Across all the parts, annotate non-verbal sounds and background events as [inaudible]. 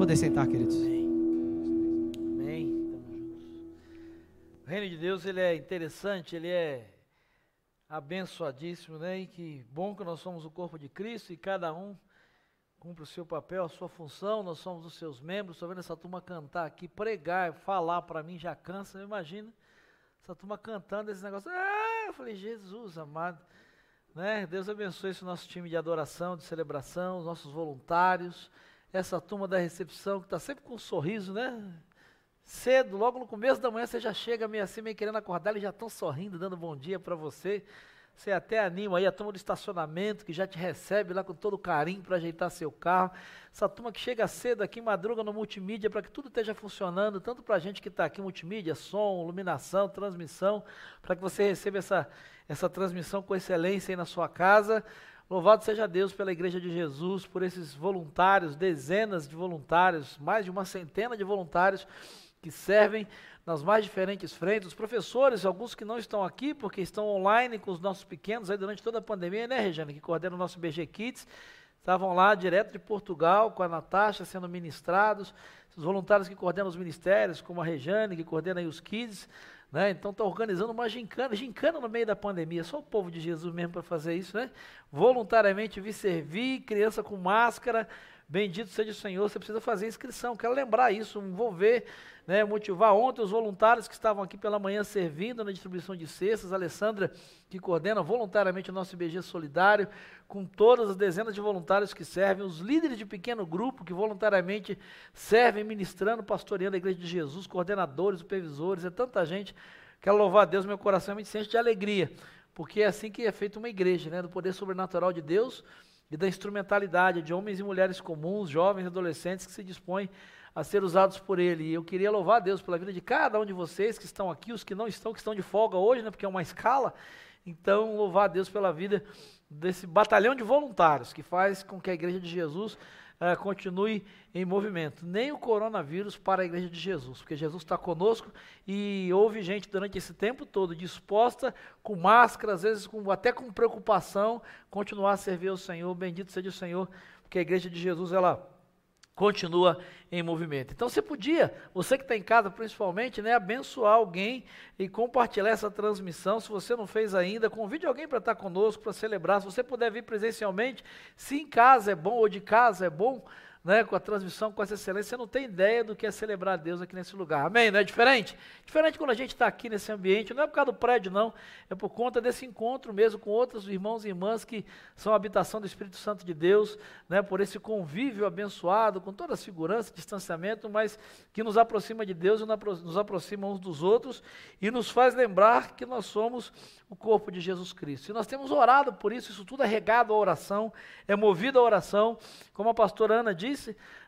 Poder sentar, queridos. Amém. O reino de Deus, ele é interessante, ele é abençoadíssimo, né? E que bom que nós somos o corpo de Cristo e cada um cumpre o seu papel, a sua função, nós somos os seus membros. Estou vendo essa turma cantar aqui, pregar, falar para mim já cansa, imagina. Essa turma cantando esse negócio. Ah, eu falei, Jesus amado. Né? Deus abençoe esse nosso time de adoração, de celebração, os nossos voluntários, essa turma da recepção que está sempre com um sorriso, né? Cedo, logo no começo da manhã, você já chega meio assim, meio querendo acordar, eles já estão sorrindo, dando bom dia para você. Você até anima aí a turma do estacionamento, que já te recebe lá com todo carinho para ajeitar seu carro. Essa turma que chega cedo aqui, madruga no multimídia, para que tudo esteja funcionando, tanto para a gente que está aqui, multimídia, som, iluminação, transmissão, para que você receba essa, essa transmissão com excelência aí na sua casa. Louvado seja Deus pela Igreja de Jesus, por esses voluntários, dezenas de voluntários, mais de uma centena de voluntários que servem nas mais diferentes frentes. Os professores, alguns que não estão aqui, porque estão online com os nossos pequenos aí durante toda a pandemia, né, Regiane, que coordena o nosso BG Kids, estavam lá direto de Portugal com a Natasha sendo ministrados. Os voluntários que coordenam os ministérios, como a Regiane, que coordena aí os Kids, né? Então está organizando uma gincana, gincana no meio da pandemia, só o povo de Jesus mesmo para fazer isso, né? Voluntariamente vir servir, criança com máscara, bendito seja o Senhor, você precisa fazer inscrição, quero lembrar isso, envolver né, motivar ontem os voluntários que estavam aqui pela manhã servindo na distribuição de cestas, a Alessandra, que coordena voluntariamente o nosso IBG Solidário, com todas as dezenas de voluntários que servem, os líderes de pequeno grupo que voluntariamente servem, ministrando, pastoreando a Igreja de Jesus, coordenadores, supervisores, é tanta gente. Quero louvar a Deus, meu coração me sente de alegria, porque é assim que é feita uma igreja, né, do poder sobrenatural de Deus e da instrumentalidade de homens e mulheres comuns, jovens e adolescentes que se dispõem a ser usados por Ele. E eu queria louvar a Deus pela vida de cada um de vocês que estão aqui, os que não estão, que estão de folga hoje, né, porque é uma escala. Então, louvar a Deus pela vida desse batalhão de voluntários que faz com que a Igreja de Jesus uh, continue em movimento. Nem o coronavírus para a Igreja de Jesus, porque Jesus está conosco e houve gente durante esse tempo todo disposta, com máscara, às vezes com, até com preocupação, continuar a servir ao Senhor. Bendito seja o Senhor, porque a Igreja de Jesus, ela continua em movimento. Então você podia, você que está em casa principalmente, né, abençoar alguém e compartilhar essa transmissão. Se você não fez ainda, convide alguém para estar conosco, para celebrar. Se você puder vir presencialmente, se em casa é bom ou de casa é bom, né, com a transmissão, com essa excelência, você não tem ideia do que é celebrar Deus aqui nesse lugar. Amém? Não é diferente? Diferente quando a gente está aqui nesse ambiente, não é por causa do prédio, não, é por conta desse encontro mesmo com outros irmãos e irmãs que são a habitação do Espírito Santo de Deus, né, por esse convívio abençoado, com toda a segurança, distanciamento, mas que nos aproxima de Deus e nos aproxima uns dos outros e nos faz lembrar que nós somos o corpo de Jesus Cristo. E nós temos orado por isso, isso tudo é regado à oração, é movido à oração, como a pastora Ana disse,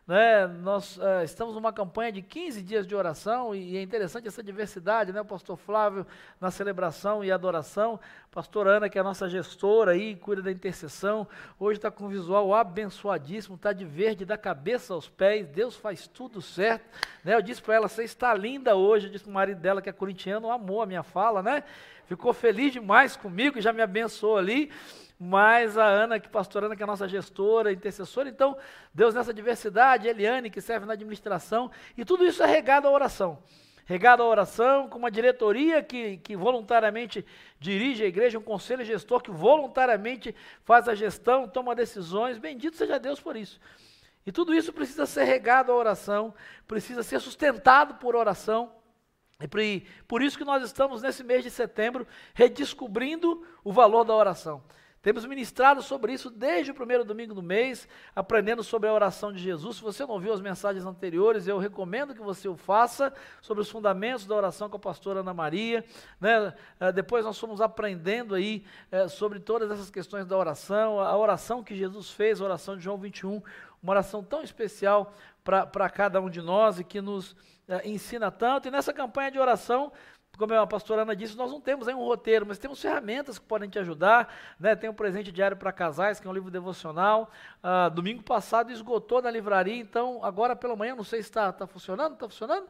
né, nós uh, estamos numa campanha de 15 dias de oração e, e, é interessante essa diversidade, né, o pastor Flávio na celebração e adoração, pastor Ana, que é a nossa gestora aí, cuida da intercessão, hoje está com um visual abençoadíssimo, está de verde da cabeça aos pés, Deus faz tudo certo, né, eu disse para ela, você está linda hoje, eu disse para o marido dela que é corintiano, amou a minha fala, né, ficou feliz demais comigo, já me abençoou ali, mas a Ana, que pastora Ana, que é a nossa gestora, intercessora, então, Deus nessa diversidade, Eliane, que serve na administração, e tudo isso é regado à oração. Regado à oração, com uma diretoria que, que voluntariamente dirige a igreja, um conselho gestor que voluntariamente faz a gestão, toma decisões, bendito seja Deus por isso. E tudo isso precisa ser regado à oração, precisa ser sustentado por oração, e por isso que nós estamos nesse mês de setembro redescobrindo o valor da oração. Temos ministrado sobre isso desde o primeiro domingo do mês, aprendendo sobre a oração de Jesus. Se você não viu as mensagens anteriores, eu recomendo que você o faça sobre os fundamentos da oração com a pastora Ana Maria. Né? Eh, depois nós fomos aprendendo aí é, sobre todas essas questões da oração, a oração que Jesus fez, a oração de João 21, uma oração tão especial para cada um de nós e que nos é, ensina tanto. E nessa campanha de oração, como a pastora Ana disse, nós não temos aí um roteiro, mas temos ferramentas que podem te ajudar. Né? Tem um presente diário para casais, que é um livro devocional. Ah, domingo passado esgotou na livraria, então agora pela manhã, não sei se está tá funcionando, está funcionando?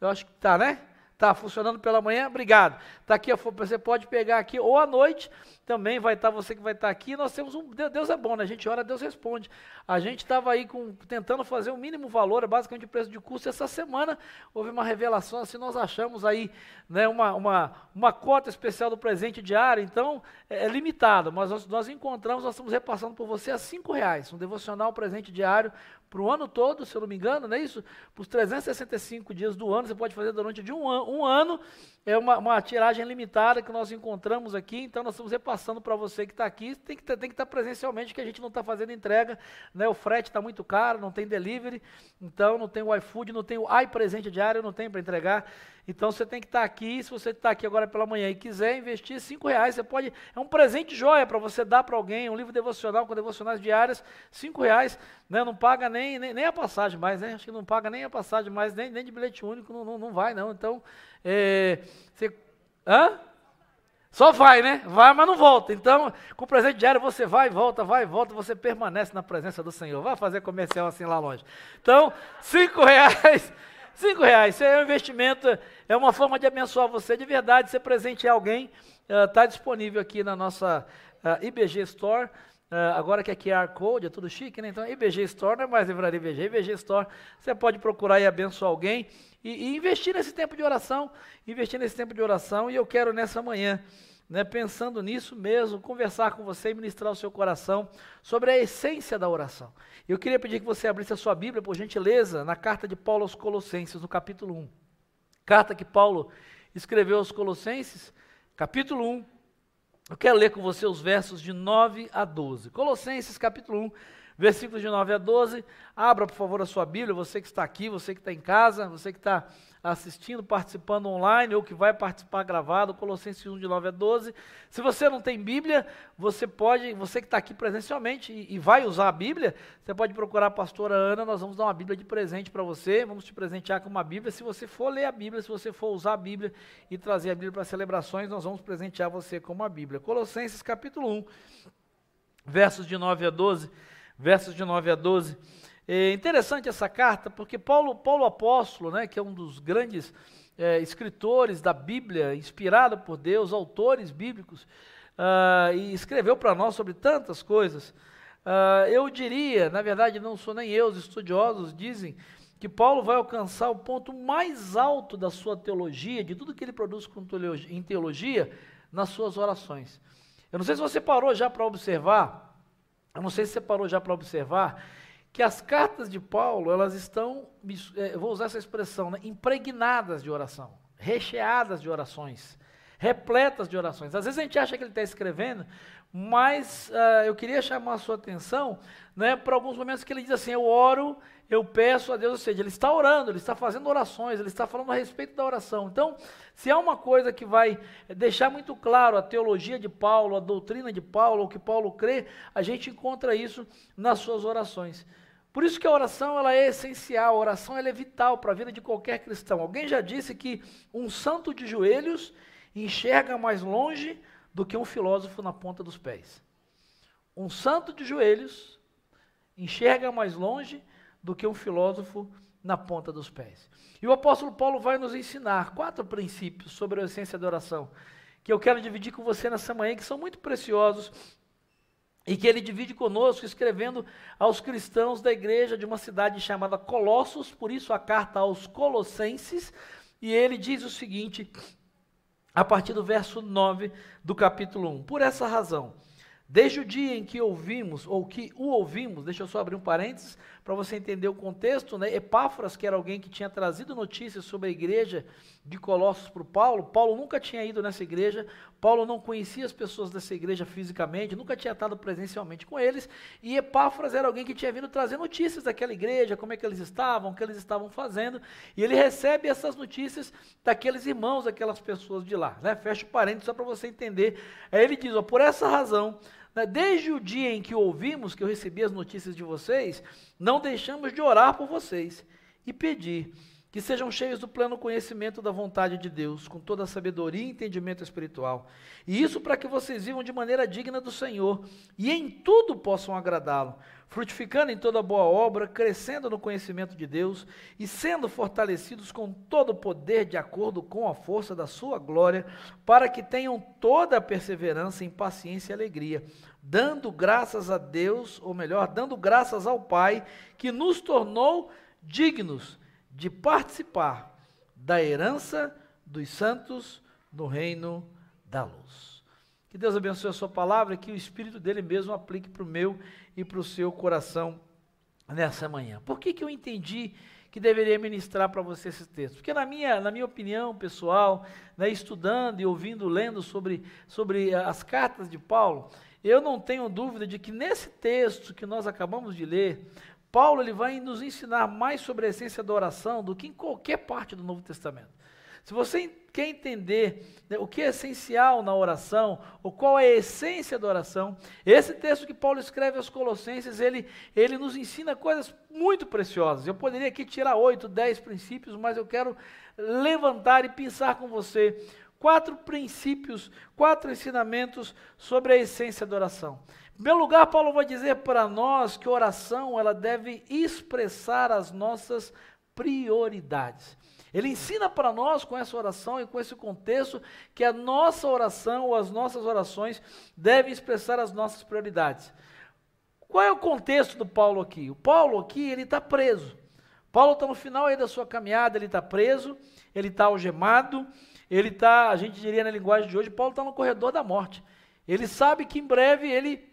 Eu acho que está, né? Está funcionando pela manhã? Obrigado. Está aqui, você pode pegar aqui, ou à noite, também vai estar tá você que vai estar tá aqui. Nós temos um. Deus é bom, né? A gente ora, Deus responde. A gente estava aí com, tentando fazer o mínimo valor, basicamente o preço de custo. Essa semana houve uma revelação, assim, nós achamos aí né, uma, uma, uma cota especial do presente diário, então é, é limitado, mas nós, nós encontramos, nós estamos repassando por você a cinco reais, um devocional presente diário para o ano todo, se eu não me engano, não é isso? Para os 365 dias do ano, você pode fazer durante de um, an um ano, é uma, uma, tiragem limitada que nós encontramos aqui, então nós estamos repassando para você que está aqui, tem que, tem que estar presencialmente, que a gente não está fazendo entrega, né? o frete está muito caro, não tem delivery, então não tem o iFood, não tem o iPresente diário, não tem para entregar, então você tem que estar aqui, se você está aqui agora pela manhã e quiser investir cinco reais, você pode, é um presente joia para você dar para alguém, um livro devocional com devocionais diárias, cinco reais, né, não paga nem, nem, nem, a passagem mais, né, acho que não paga nem a passagem mais, nem, nem de bilhete único, não, não, não vai não, então, é, você, hã? Só vai, né? Vai, mas não volta. Então, com o presente diário, você vai e volta, vai e volta, você permanece na presença do Senhor. Vai fazer comercial assim lá longe. Então, cinco reais Cinco reais, isso é um investimento, é uma forma de abençoar você. De verdade, ser presente em alguém, está eh, uh, disponível aqui na nossa uh, eh, IBG Store, uh, agora que é QR Code, é tudo chique, né? Então IBG Store não é mais livraria IBG, IBG Store, você pode procurar e abençoar alguém e, e investir nesse tempo de oração, investir nesse tempo de oração, e eu quero nessa manhã, né, pensando nisso mesmo, conversar com você e ministrar o seu coração sobre a essência da oração. Eu queria pedir que você abrisse a sua Bíblia, por gentileza, na carta de Paulo aos Colossenses, no capítulo 1. Carta que Paulo escreveu aos Colossenses, capítulo 1. Eu quero ler com você os versos de 9 a 12. Colossenses, capítulo 1, versículos de 9 a 12. Abra, por favor, a sua Bíblia, você que está aqui, você que está em casa, você que está assistindo, participando online ou que vai participar gravado, Colossenses 1 de 9 a 12. Se você não tem Bíblia, você pode, você que está aqui presencialmente e, e, vai usar a Bíblia, você pode procurar a pastora Ana, nós vamos dar uma Bíblia de presente para você, vamos te presentear com uma Bíblia. Se você for ler a Bíblia, se você for usar a Bíblia e trazer a Bíblia para celebrações, nós vamos presentear você com uma Bíblia. Colossenses capítulo 1, versos de 9 a 12, versos de 9 a 12. É interessante essa carta, porque Paulo, Paulo Apóstolo, né, que é um dos grandes é, escritores da Bíblia, inspirado por Deus, autores bíblicos, uh, e escreveu para nós sobre tantas coisas. Uh, eu diria, na verdade, não sou nem eu, os estudiosos dizem que Paulo vai alcançar o ponto mais alto da sua teologia, de tudo que ele produz em teologia, nas suas orações. Eu não sei se você parou já para observar, eu não sei se você parou já para observar que as cartas de Paulo, elas estão, é, vou usar essa expressão, né, impregnadas de oração, recheadas de orações, repletas de orações. Às vezes a gente acha que ele está escrevendo, mas uh, eu queria chamar a sua atenção né, para alguns momentos que ele diz assim: Eu oro, eu peço a Deus, ou seja, ele está orando, ele está fazendo orações, ele está falando a respeito da oração. Então, se há uma coisa que vai deixar muito claro a teologia de Paulo, a doutrina de Paulo, o que Paulo crê, a gente encontra isso nas suas orações. Por isso que a oração ela é essencial, a oração ela é vital para a vida de qualquer cristão. Alguém já disse que um santo de joelhos enxerga mais longe do que um filósofo na ponta dos pés. Um santo de joelhos enxerga mais longe do que um filósofo na ponta dos pés. E o apóstolo Paulo vai nos ensinar quatro princípios sobre a essência da oração, que eu quero dividir com você nessa manhã, que são muito preciosos e que ele divide conosco, escrevendo aos cristãos da igreja de uma cidade chamada Colossos, por isso a carta aos Colossenses, e ele diz o seguinte, a partir do verso 9 do capítulo 1: Por essa razão, desde o dia em que ouvimos, ou que o ouvimos, deixa eu só abrir um parênteses, para você entender o contexto, né? Epáfras, que era alguém que tinha trazido notícias sobre a igreja de Colossos para Paulo, Paulo nunca tinha ido nessa igreja, Paulo não conhecia as pessoas dessa igreja fisicamente, nunca tinha estado presencialmente com eles, e Epáfras era alguém que tinha vindo trazer notícias daquela igreja, como é que eles estavam, o que eles estavam fazendo, e ele recebe essas notícias daqueles irmãos, daquelas pessoas de lá. Né? Fecha o parênteses só para você entender. Aí ele diz, ó, por essa razão, desde o dia em que ouvimos, que eu recebi as notícias de vocês, não deixamos de orar por vocês e pedir que sejam cheios do pleno conhecimento da vontade de Deus, com toda a sabedoria e entendimento espiritual. E isso para que vocês vivam de maneira digna do Senhor e em tudo possam agradá-lo, frutificando em toda boa obra, crescendo no conhecimento de Deus e sendo fortalecidos com todo o poder de acordo com a força da sua glória, para que tenham toda a perseverança em paciência e alegria, dando graças a Deus, ou melhor, dando graças ao Pai que nos tornou dignos de participar da herança dos santos no reino da luz. Que Deus abençoe a sua palavra e que o Espírito dele mesmo aplique para o meu e para o seu coração nessa manhã. Por que, que eu entendi que deveria ministrar para você esse texto? Porque na minha, na minha opinião pessoal, né, estudando e ouvindo, lendo sobre, sobre as cartas de Paulo, eu não tenho dúvida de que nesse texto que nós acabamos de ler, Paulo ele vai nos ensinar mais sobre a essência da oração do que em qualquer parte do Novo Testamento. Se você quer entender né, o que é essencial na oração, ou qual é a essência da oração, esse texto que Paulo escreve aos Colossenses, ele, ele nos ensina coisas muito preciosas. Eu poderia aqui tirar oito, dez princípios, mas eu quero levantar e pensar com você quatro princípios, quatro ensinamentos sobre a essência da oração. Em primeiro lugar, Paulo vai dizer para nós que oração ela deve expressar as nossas prioridades. Ele ensina para nós com essa oração e com esse contexto que a nossa oração ou as nossas orações devem expressar as nossas prioridades. Qual é o contexto do Paulo aqui? O Paulo aqui ele está preso. Paulo está no final aí da sua caminhada, ele está preso, ele está algemado, ele está, a gente diria na linguagem de hoje, Paulo está no corredor da morte. Ele sabe que em breve ele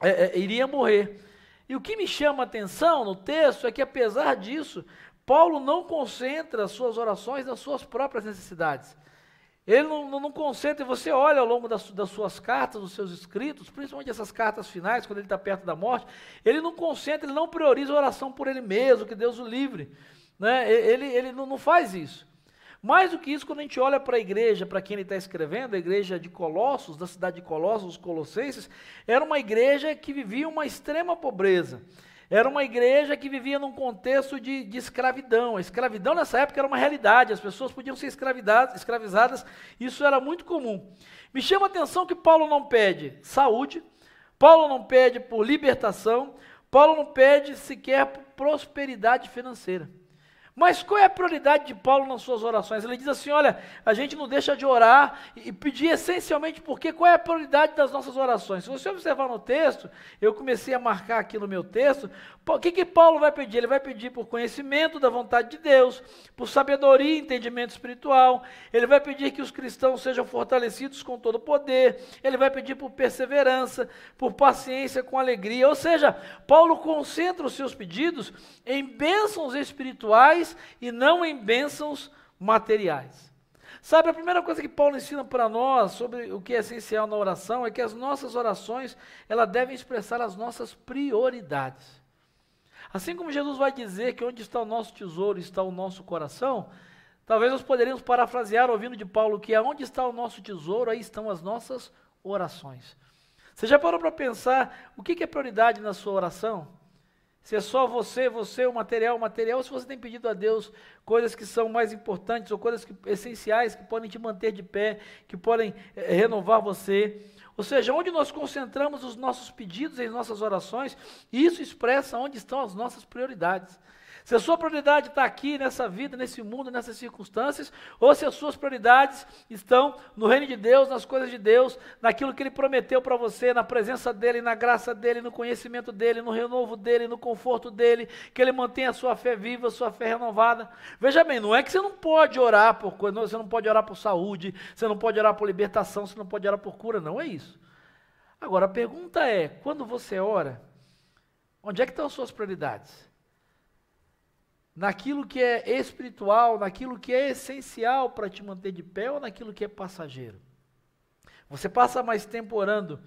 é, é, iria morrer. E o que me chama a atenção no texto é que, apesar disso, Paulo não concentra suas orações nas suas próprias necessidades. Ele não, não, não concentra, e você olha ao longo das, das, suas cartas, dos seus escritos, principalmente essas cartas finais, quando ele está perto da morte, ele não concentra, ele não prioriza a oração por ele mesmo, que Deus o livre. Né? Ele, ele não, não faz isso. Mais do que isso, quando a gente olha para a igreja, para quem ele está escrevendo, a igreja de Colossos, da cidade de Colossos, os Colossenses, era uma igreja que vivia uma extrema pobreza. Era uma igreja que vivia num contexto de, de, escravidão. A escravidão nessa época era uma realidade, as pessoas podiam ser escravizadas, isso era muito comum. Me chama a atenção que Paulo não pede saúde, Paulo não pede por libertação, Paulo não pede sequer por prosperidade financeira. Mas qual é a prioridade de Paulo nas suas orações? Ele diz assim: olha, a gente não deixa de orar e pedir essencialmente porque qual é a prioridade das nossas orações? Se você observar no texto, eu comecei a marcar aqui no meu texto, o que, que Paulo vai pedir? Ele vai pedir por conhecimento da vontade de Deus, por sabedoria e entendimento espiritual, ele vai pedir que os cristãos sejam fortalecidos com todo o poder, ele vai pedir por perseverança, por paciência com alegria. Ou seja, Paulo concentra os seus pedidos em bênçãos espirituais e não em bênçãos materiais. Sabe, a primeira coisa que Paulo ensina para nós sobre o que é essencial na oração é que as nossas orações, elas devem expressar as nossas prioridades. Assim como Jesus vai dizer que onde está o nosso tesouro está o nosso coração, talvez nós poderíamos parafrasear ouvindo de Paulo que aonde está o nosso tesouro, aí estão as nossas orações. Você já parou para pensar o que é prioridade na sua oração? Se é só você, você, o material, o material, ou se você tem pedido a Deus coisas que são mais importantes ou coisas que, essenciais que podem te manter de pé, que podem é, renovar você. Ou seja, onde nós concentramos os nossos pedidos e as nossas orações, isso expressa onde estão as nossas prioridades. Se a sua prioridade está aqui, nessa vida, nesse mundo, nessas circunstâncias, ou se as suas prioridades estão no reino de Deus, nas coisas de Deus, naquilo que Ele prometeu para você, na presença dEle, na graça dEle, no conhecimento dEle, no renovo dEle, no conforto dEle, que Ele mantenha a sua fé viva, a sua fé renovada. Veja bem, não é que você não pode orar por coisa, você não pode orar por saúde, você não pode orar por libertação, você não pode orar por cura, não é isso. Agora a pergunta é: quando você ora, onde é que estão as suas prioridades? Naquilo que é espiritual, naquilo que é essencial para te manter de pé ou naquilo que é passageiro. Você passa mais tempo orando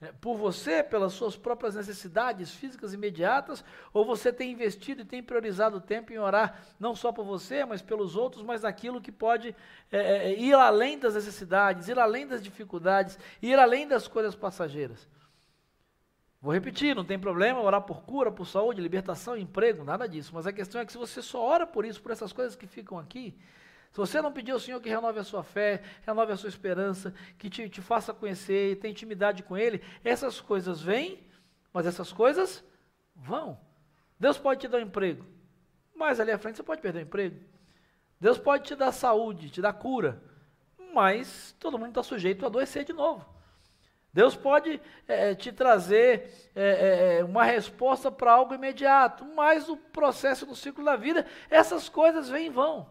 é, por você, pelas suas próprias necessidades físicas imediatas, ou você tem investido e tem priorizado o tempo em orar não só por você, mas pelos outros, mas naquilo que pode é, ir além das necessidades, ir além das dificuldades, ir além das coisas passageiras. Vou repetir, não tem problema orar por cura, por saúde, libertação, emprego, nada disso. Mas a questão é que se você só ora por isso, por essas coisas que ficam aqui, se você não pedir ao Senhor que renove a sua fé, renove a sua esperança, que te, te faça conhecer, tenha intimidade com Ele, essas coisas vêm, mas essas coisas vão. Deus pode te dar um emprego, mas ali à frente você pode perder o emprego. Deus pode te dar saúde, te dar cura, mas todo mundo está sujeito a adoecer de novo. Deus pode é, te trazer é, é, uma resposta para algo imediato, mas o processo no ciclo da vida, essas coisas vêm e vão.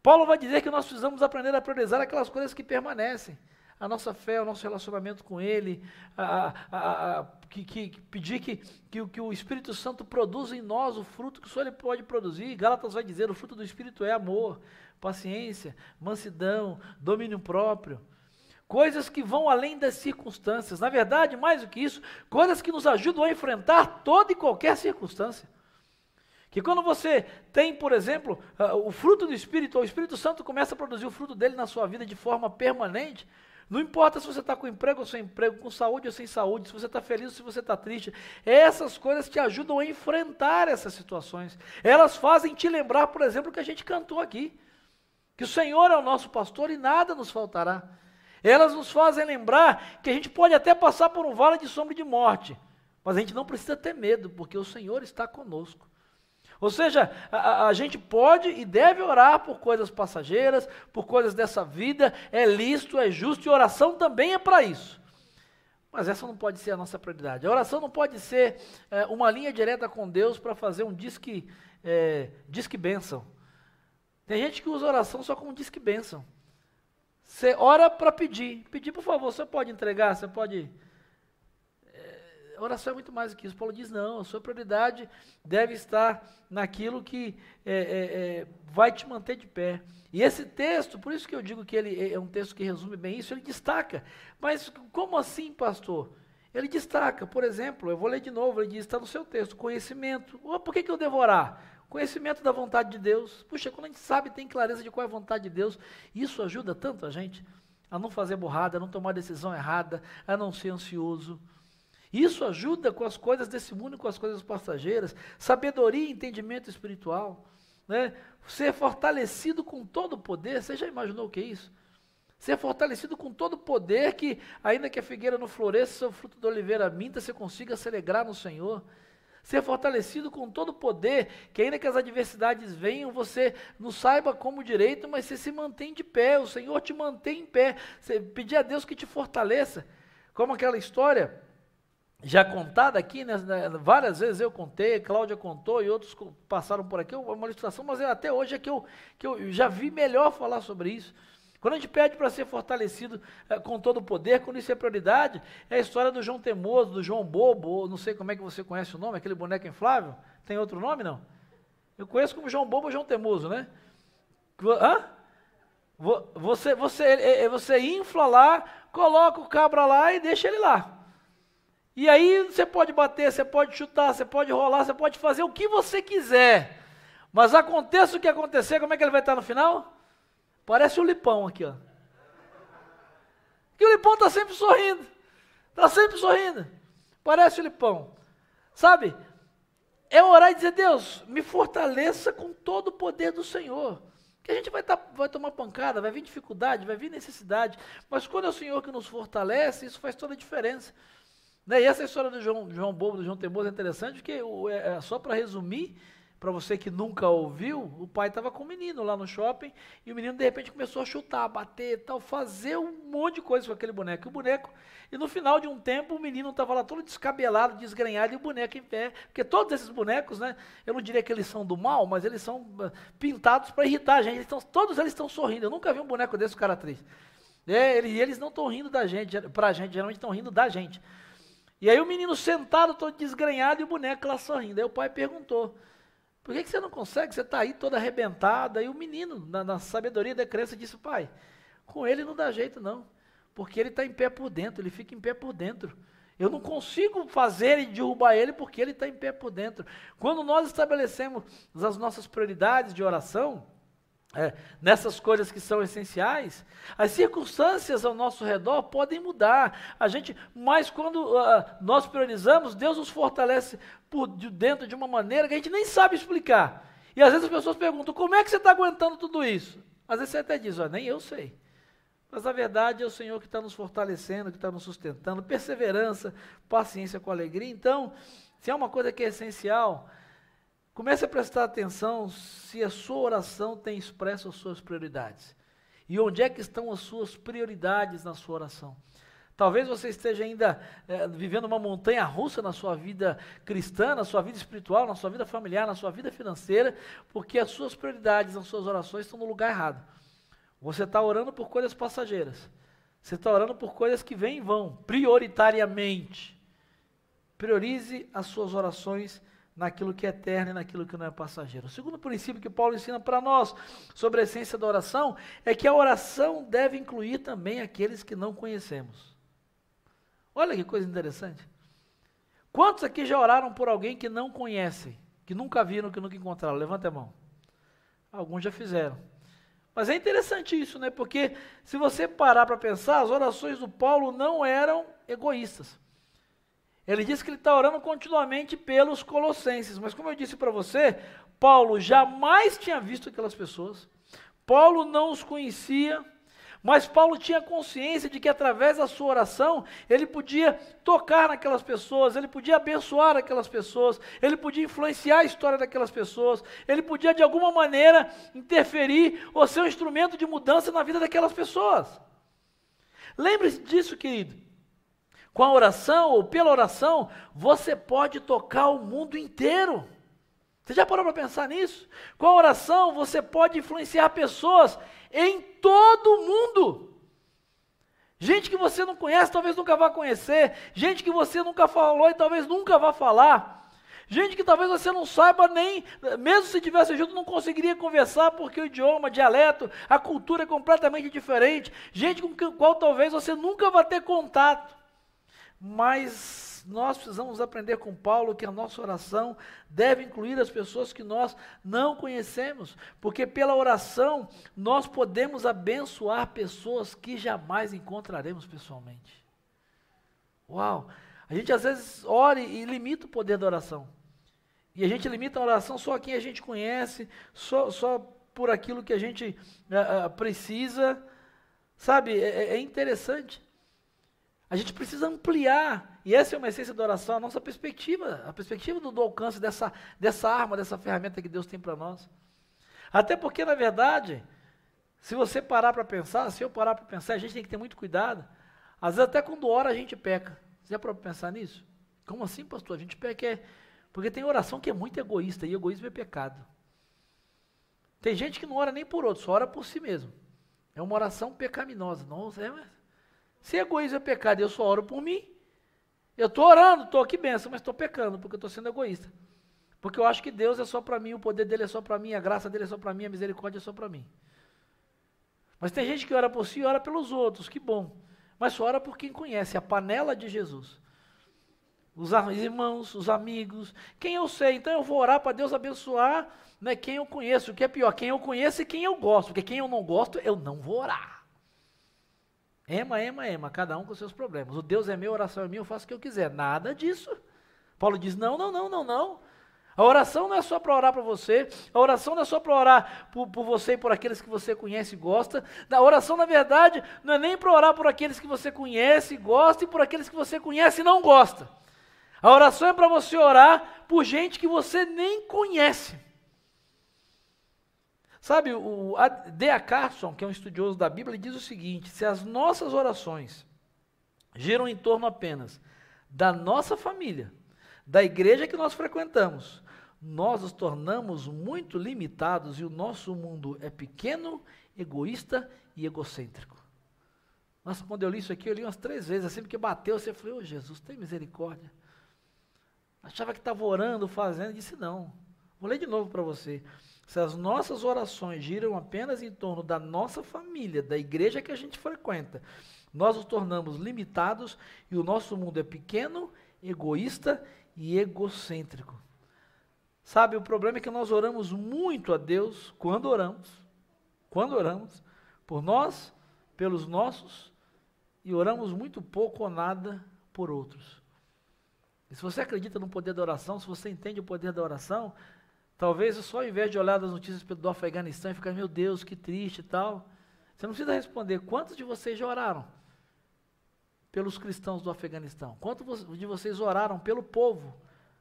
Paulo vai dizer que nós precisamos aprender a priorizar aquelas coisas que permanecem. A nossa fé, o nosso relacionamento com Ele, a, a, a, que, que, pedir que, que, que, o Espírito Santo produza em nós o fruto que só Ele pode produzir. Gálatas vai dizer: o fruto do Espírito é amor, paciência, mansidão, domínio próprio coisas que vão além das circunstâncias. Na verdade, mais do que isso, coisas que nos ajudam a enfrentar toda e qualquer circunstância. Que quando você tem, por exemplo, uh, o fruto do Espírito, o Espírito Santo começa a produzir o fruto dele na sua vida de forma permanente, não importa se você está com emprego ou sem emprego, com saúde ou sem saúde, se você está feliz ou se você está triste, essas coisas te ajudam a enfrentar essas situações. Elas fazem te lembrar, por exemplo, que a gente cantou aqui, que o Senhor é o nosso pastor e nada nos faltará. Elas nos fazem lembrar que a gente pode até passar por um vale de sombra de morte, mas a gente não precisa ter medo, porque o Senhor está conosco. Ou seja, a, a, gente pode e deve orar por coisas passageiras, por coisas dessa vida, é lícito, é justo, e oração também é para isso. Mas essa não pode ser a nossa prioridade. A oração não pode ser é, uma linha direta com Deus para fazer um disque, é, disque bênção. Tem gente que usa oração só como disque bênção. Você ora para pedir. Pedir, por favor, você pode entregar, você pode. É, oração é muito mais do que isso. Paulo diz: não, a sua prioridade deve estar naquilo que é, é, é, vai te manter de pé. E esse texto, por isso que eu digo que ele é um texto que resume bem isso, ele destaca. Mas como assim, pastor? Ele destaca, por exemplo, eu vou ler de novo, ele diz, está no seu texto, conhecimento. Por que, que eu devo orar? Conhecimento da vontade de Deus. Puxa, quando a gente sabe, tem clareza de qual é a vontade de Deus, isso ajuda tanto a gente a não fazer borrada, a não tomar decisão errada, a não ser ansioso. Isso ajuda com as coisas desse mundo com as coisas passageiras. Sabedoria e entendimento espiritual. Né? Ser fortalecido com todo o poder. Você já imaginou o que é isso? Ser fortalecido com todo o poder que, ainda que a figueira não floresça, o fruto da oliveira minta, você consiga se alegrar no Senhor. Ser fortalecido com todo o poder, que ainda que as adversidades venham, você não saiba como direito, mas você se mantém de pé, o Senhor te mantém em pé. Você pedir a Deus que te fortaleça. Como aquela história já contada aqui, né, né várias vezes eu contei, Cláudia contou e outros passaram por aqui, uma ilustração, mas até hoje é que eu, que eu já vi melhor falar sobre isso. Quando a gente pede para ser fortalecido é, com todo o poder, quando isso é prioridade, é a história do João Temoso, do João Bobo, não sei como é que você conhece o nome, aquele boneco inflável. Tem outro nome, não? Eu conheço como João Bobo ou João Temoso, né? Hã? Você, você, você infla lá, coloca o cabra lá e deixa ele lá. E aí você pode bater, você pode chutar, você pode rolar, você pode fazer o que você quiser. Mas aconteça o que acontecer, como é que ele vai estar no final? Parece o Lipão aqui, ó. Que o Lipão está sempre sorrindo. Está sempre sorrindo. Parece o Lipão. Sabe? É orar e dizer, Deus, me fortaleça com todo o poder do Senhor. Que a gente vai, tá, vai tomar pancada, vai vir dificuldade, vai vir necessidade. Mas quando é o Senhor que nos fortalece, isso faz toda a diferença. Né? E essa história do João, João Bobo, do João Temoso é interessante, porque é, é, só para resumir, para você que nunca ouviu, o pai estava com o menino lá no shopping e o menino de repente começou a chutar, bater, tal, fazer um monte de coisa com aquele boneco. E o boneco, e no final de um tempo o menino estava lá todo descabelado, desgrenhado e o boneco em pé. Porque todos esses bonecos, né, eu não diria que eles são do mal, mas eles são ah, pintados para irritar a gente. Eles tão, todos eles estão sorrindo. Eu nunca vi um boneco desse cara triste. É, eles, eles não estão rindo da gente, para a gente, geralmente estão rindo da gente. E aí o menino sentado, todo desgrenhado e o boneco lá sorrindo. Aí o pai perguntou. Por que, que você não consegue? Você está aí toda arrebentada. E o menino, na, na sabedoria da crença, disse: Pai, com ele não dá jeito não. Porque ele está em pé por dentro, ele fica em pé por dentro. Eu não consigo fazer e derrubar ele porque ele está em pé por dentro. Quando nós estabelecemos as nossas prioridades de oração, é, nessas coisas que são essenciais, as circunstâncias ao nosso redor podem mudar. A gente, mas quando uh, nós priorizamos, Deus nos fortalece por de dentro de uma maneira que a gente nem sabe explicar. E às vezes as pessoas perguntam: como é que você está aguentando tudo isso? Às vezes você até diz: oh, nem eu sei. Mas na verdade é o Senhor que está nos fortalecendo, que está nos sustentando, perseverança, paciência com alegria. Então, se é uma coisa que é essencial, Comece a prestar atenção se a sua oração tem expresso as suas prioridades. E onde é que estão as suas prioridades na sua oração? Talvez você esteja ainda é, vivendo uma montanha russa na sua vida cristã, na sua vida espiritual, na sua vida familiar, na sua vida financeira, porque as suas prioridades, as suas orações estão no lugar errado. Você está orando por coisas passageiras. Você está orando por coisas que vêm e vão, prioritariamente. Priorize as suas orações naquilo que é eterno e naquilo que não é passageiro. O segundo princípio que Paulo ensina para nós sobre a essência da oração é que a oração deve incluir também aqueles que não conhecemos. Olha que coisa interessante. Quantos aqui já oraram por alguém que não conhecem, que nunca viram, que nunca encontraram? Levanta a mão. Alguns já fizeram. Mas é interessante isso, né? Porque se você parar para pensar, as orações do Paulo não eram egoístas. Ele diz que ele está orando continuamente pelos colossenses, mas como eu disse para você, Paulo jamais tinha visto aquelas pessoas, Paulo não os conhecia, mas Paulo tinha consciência de que através da sua oração ele podia tocar naquelas pessoas, ele podia abençoar aquelas pessoas, ele podia influenciar a história daquelas pessoas, ele podia de alguma maneira interferir ou ser um instrumento de mudança na vida daquelas pessoas. Lembre-se disso, querido. Com a oração ou pela oração, você pode tocar o mundo inteiro. Você já parou para pensar nisso? Com a oração, você pode influenciar pessoas em todo o mundo. Gente que você não conhece, talvez nunca vá conhecer. Gente que você nunca falou e talvez nunca vá falar. Gente que talvez você não saiba nem, mesmo se tivesse junto, não conseguiria conversar porque o idioma, o dialeto, a cultura é completamente diferente. Gente com qual talvez você nunca vá ter contato. Mas nós precisamos aprender com Paulo que a nossa oração deve incluir as pessoas que nós não conhecemos, porque pela oração nós podemos abençoar pessoas que jamais encontraremos pessoalmente. Uau! A gente às vezes ora e limita o poder da oração. E a gente limita a oração só a quem a gente conhece, só, só por aquilo que a gente uh, precisa. Sabe, é, é interessante. A gente precisa ampliar, e essa é uma essência da oração, a nossa perspectiva, a perspectiva do, do alcance dessa, dessa arma, dessa ferramenta que Deus tem para nós. Até porque, na verdade, se você parar para pensar, se eu parar para pensar, a gente tem que ter muito cuidado. Às vezes, até quando ora, a gente peca. Você já para pensar nisso? Como assim, pastor? A gente peca é. Porque tem oração que é muito egoísta, e egoísmo é pecado. Tem gente que não ora nem por outro, só ora por si mesmo. É uma oração pecaminosa. Nossa, é, mas se egoísmo é pecado eu só oro por mim, eu estou orando, estou aqui benção, mas estou pecando, porque estou sendo egoísta. Porque eu acho que Deus é só para mim, o poder dele é só para mim, a graça dele é só para mim, a misericórdia é só para mim. Mas tem gente que ora por si e ora pelos outros, que bom. Mas só ora por quem conhece, a panela de Jesus. Os irmãos, os amigos, quem eu sei. Então eu vou orar para Deus abençoar né, quem eu conheço. O que é pior, quem eu conheço e quem eu gosto. Porque quem eu não gosto, eu não vou orar. Ema, ema, ema, cada um com seus problemas. O Deus é meu, a oração é minha, eu faço o que eu quiser. Nada disso. Paulo diz: não, não, não, não, não. A oração não é só para orar para você, a oração não é só para orar por, por, você e por aqueles que você conhece e gosta. A oração, na verdade, não é nem para orar por aqueles que você conhece e gosta e por aqueles que você conhece e não gosta. A oração é para você orar por gente que você nem conhece. Sabe, o D.A. Carson, que é um estudioso da Bíblia, diz o seguinte: se as nossas orações giram em torno apenas da nossa família, da igreja que nós frequentamos, nós nos tornamos muito limitados e o nosso mundo é pequeno, egoísta e egocêntrico. Nossa, quando eu li isso aqui, eu li umas três vezes, assim, porque bateu, você falou, oh, Jesus, tem misericórdia. Achava que estava orando, fazendo, disse, não. Vou ler de novo para você. Se as nossas orações giram apenas em torno da nossa família, da igreja que a gente frequenta, nós nos tornamos limitados e o nosso mundo é pequeno, egoísta e egocêntrico. Sabe, o problema é que nós oramos muito a Deus quando oramos, Quando oramos por nós, pelos nossos, e oramos muito pouco ou nada por outros. E se você acredita no poder da oração, se você entende o poder da oração, talvez só ao invés de olhar das notícias do Afeganistão e ficar, meu Deus, que triste e tal, você não precisa responder quantos de vocês já oraram pelos cristãos do Afeganistão? Quantos de vocês oraram pelo povo,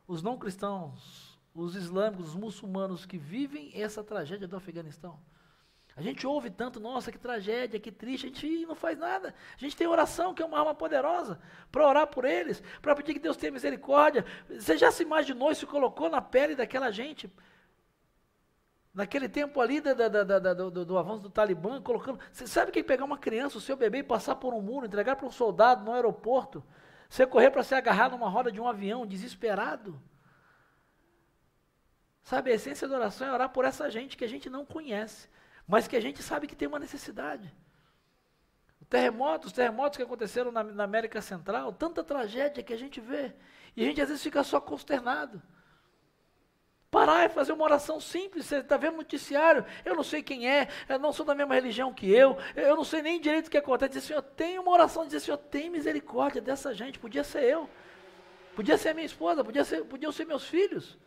os não cristãos, os islâmicos, os muçulmanos que vivem essa tragédia do Afeganistão? A gente ouve tanto, nossa, que tragédia, que triste, a gente não faz nada. A gente tem oração, que é uma arma poderosa, para orar por eles, para pedir que Deus tenha misericórdia. Você já se imaginou e se colocou na pele daquela gente? Naquele tempo ali da, da, da, do, do, avanço do Talibã, colocando. Você sabe que pegar uma criança, o seu bebê, e passar por um muro, entregar para um soldado no aeroporto, você correr para se agarrar numa roda de um avião, desesperado? Sabe, a essência da oração é orar por essa gente que a gente não conhece mas que a gente sabe que tem uma necessidade. Terremotos, terremotos que aconteceram na, na, América Central, tanta tragédia que a gente vê, e a gente às vezes fica só consternado. Parar e fazer uma oração simples, você está vendo noticiário, eu não sei quem é, eu não sou da mesma religião que eu, eu não sei nem direito o que acontece. Dizer, Senhor, tem uma oração, dizer, Senhor, tem misericórdia dessa gente, podia ser eu, podia ser minha esposa, podia ser, podiam ser meus filhos,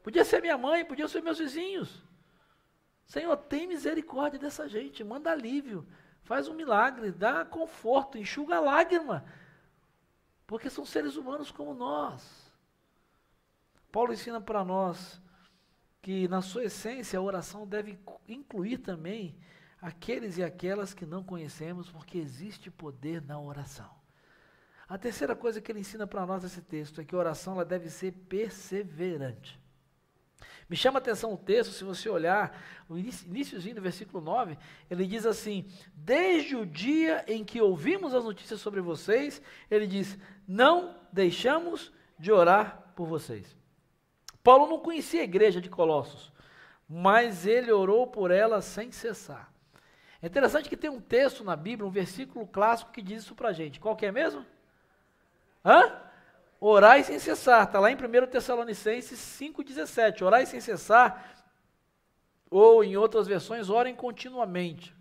podia ser minha mãe, podiam ser meus vizinhos. Senhor, tem misericórdia dessa gente, manda alívio, faz um milagre, dá conforto, enxuga a lágrima, porque são seres humanos como nós. Paulo ensina para nós que, na sua essência, a oração deve incluir também aqueles e aquelas que não conhecemos, porque existe poder na oração. A terceira coisa que ele ensina para nós nesse texto é que a oração ela deve ser perseverante. Me chama a atenção o texto, se você olhar, o iníciozinho do versículo 9, ele diz assim: Desde o dia em que ouvimos as notícias sobre vocês, ele diz: Não deixamos de orar por vocês. Paulo não conhecia a igreja de Colossos, mas ele orou por ela sem cessar. É interessante que tem um texto na Bíblia, um versículo clássico que diz isso para gente. Qual que é mesmo? Hã? Orai sem cessar, está lá em 1 Tessalonicenses 5,17. Orai sem cessar, ou em outras versões, orem continuamente.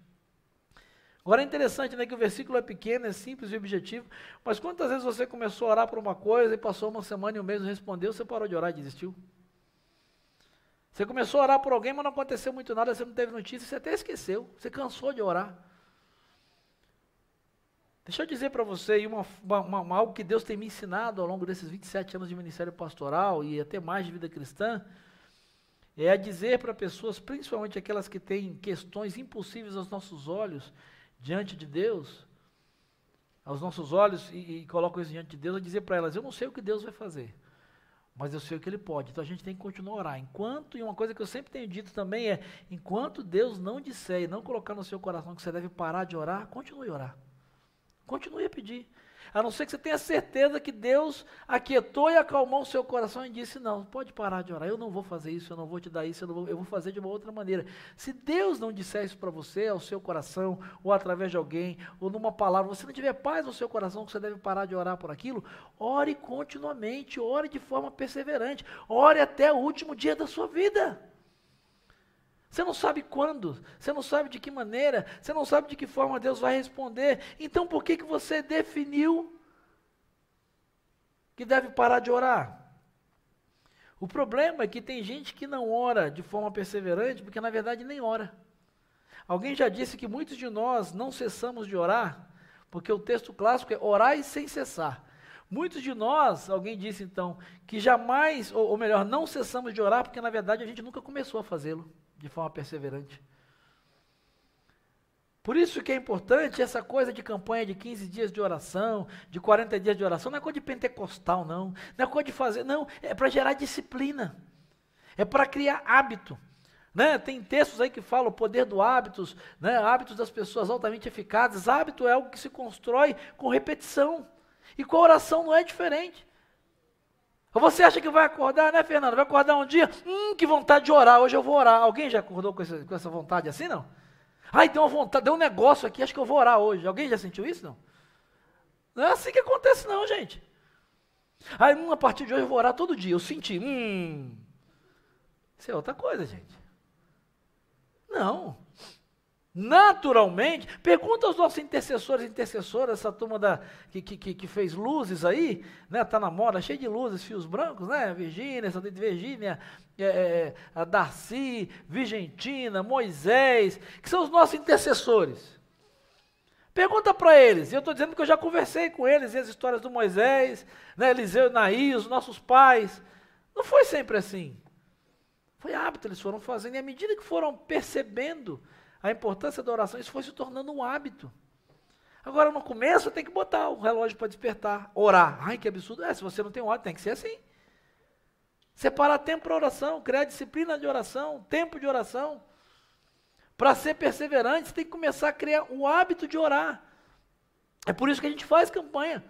Agora é interessante né, que o versículo é pequeno, é simples e objetivo, mas quantas vezes você começou a orar por uma coisa e passou uma semana e um mês não respondeu, você parou de orar e desistiu? Você começou a orar por alguém, mas não aconteceu muito nada, você não teve notícia, você até esqueceu, você cansou de orar. Deixa eu dizer para você uma, uma, uma, algo que Deus tem me ensinado ao longo desses 27 anos de ministério pastoral e até mais de vida cristã, é a dizer para pessoas, principalmente aquelas que têm questões impossíveis aos nossos olhos, diante de Deus, aos nossos olhos, e, e colocam isso diante de Deus, a dizer para elas, eu não sei o que Deus vai fazer, mas eu sei o que Ele pode, então a gente tem que continuar a orar. Enquanto, e uma coisa que eu sempre tenho dito também é, enquanto Deus não disser e não colocar no seu coração que você deve parar de orar, continue a orar. Continue a pedir. A não ser que você tenha certeza que Deus aquietou e acalmou o seu coração e disse: Não, pode parar de orar, eu não vou fazer isso, eu não vou te dar isso, eu, vou, eu vou fazer de uma outra maneira. Se Deus não disser isso para você, ao seu coração, ou através de alguém, ou numa palavra, você não tiver paz no seu coração que você deve parar de orar por aquilo, ore continuamente, ore de forma perseverante, ore até o último dia da sua vida. Você não sabe quando, você não sabe de que maneira, você não sabe de que forma Deus vai responder. Então por que, que você definiu que deve parar de orar? O problema é que tem gente que não ora de forma perseverante, porque na verdade nem ora. Alguém já disse que muitos de nós não cessamos de orar, porque o texto clássico é orar e sem cessar. Muitos de nós, alguém disse então, que jamais, ou, ou melhor, não cessamos de orar, porque na verdade a gente nunca começou a fazê-lo de forma perseverante. Por isso que é importante essa coisa de campanha de 15 dias de oração, de 40 dias de oração, não é coisa de pentecostal, não. Não é coisa de fazer, não. É para gerar disciplina. É para criar hábito. Né? Tem textos aí que falam o poder do hábitos, né? hábitos das pessoas altamente eficazes. Hábito é algo que se constrói com repetição. E com a oração não é diferente. Você acha que vai acordar, né, Fernando? Vai acordar um dia, hum, que vontade de orar, hoje eu vou orar. Alguém já acordou com essa, com essa vontade assim, não? Ai, deu uma vontade, deu um negócio aqui, acho que eu vou orar hoje. Alguém já sentiu isso, não? Não é assim que acontece, não, gente. Aí, hum, a partir de hoje eu vou orar todo dia. Eu senti, hum. Isso é outra coisa, gente. Não. Naturalmente, pergunta aos nossos intercessores e intercessoras, essa turma da, que, que, que fez luzes aí, né? Tá na moda, cheio de luzes, fios brancos, né? Virgínia, Santa Virgínia, é, é, a Darcy, Vigentina, Moisés, que são os nossos intercessores. Pergunta para eles, eu estou dizendo que eu já conversei com eles, e as histórias do Moisés, né, Eliseu e Naí, os nossos pais. Não foi sempre assim. Foi hábito, eles foram fazendo, e à medida que foram percebendo a importância da oração, isso foi se tornando um hábito. Agora, no começo, tem que botar o relógio para despertar, orar. Ai, que absurdo. É, se você não tem hora, tem que ser assim. Separar tempo para oração, criar disciplina de oração, tempo de oração. Para ser perseverante, você tem que começar a criar o hábito de orar. É por isso que a gente faz campanha.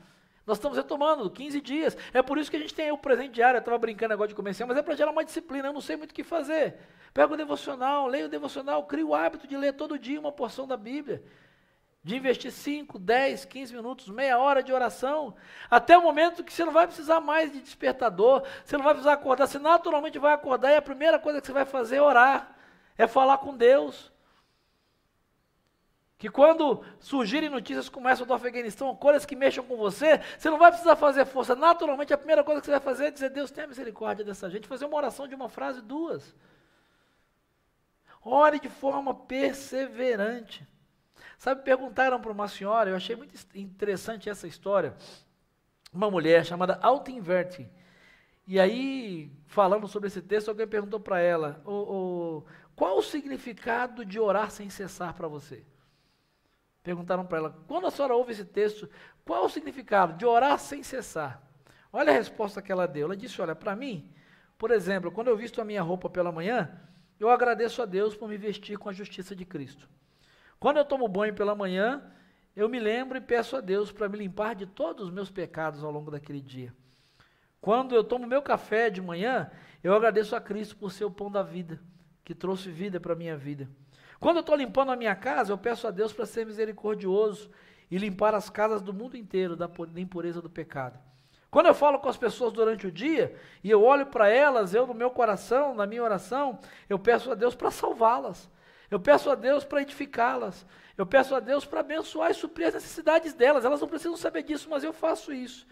Nós estamos retomando 15 dias. É por isso que a gente tem o presente diário. Eu estava brincando agora de começar, mas é para gerar uma disciplina. Eu não sei muito o que fazer. Pega o devocional, leia o devocional, cria o hábito de ler todo dia uma porção da Bíblia. De investir 5, 10, 15 minutos, meia hora de oração, até o momento que você não vai precisar mais de despertador, você não vai precisar acordar, você naturalmente vai acordar e a primeira coisa que você vai fazer é orar, é falar com Deus. Que quando surgirem notícias como essa do Afeganistão, coisas que mexam com você, você não vai precisar fazer força. Naturalmente, a primeira coisa que você vai fazer é dizer: Deus tenha misericórdia dessa gente, fazer uma oração de uma frase, duas. Ore de forma perseverante. Sabe, perguntaram para uma senhora, eu achei muito interessante essa história, uma mulher chamada Altinverti. E aí, falando sobre esse texto, alguém perguntou para ela: o, o, qual o significado de orar sem cessar para você? Perguntaram para ela: quando a senhora ouve esse texto, qual o significado de orar sem cessar? Olha a resposta que ela deu. Ela disse: Olha, para mim, por exemplo, quando eu visto a minha roupa pela manhã, eu agradeço a Deus por me vestir com a justiça de Cristo. Quando eu tomo banho pela manhã, eu me lembro e peço a Deus para me limpar de todos os meus pecados ao longo daquele dia. Quando eu tomo meu café de manhã, eu agradeço a Cristo por ser o pão da vida, que trouxe vida para a minha vida. Quando eu estou limpando a minha casa, eu peço a Deus para ser misericordioso e limpar as casas do mundo inteiro da impureza do pecado. Quando eu falo com as pessoas durante o dia e eu olho para elas, eu no meu coração, na minha oração, eu peço a Deus para salvá-las. Eu peço a Deus para edificá-las. Eu peço a Deus para abençoar e suprir as necessidades delas. Elas não precisam saber disso, mas eu faço isso.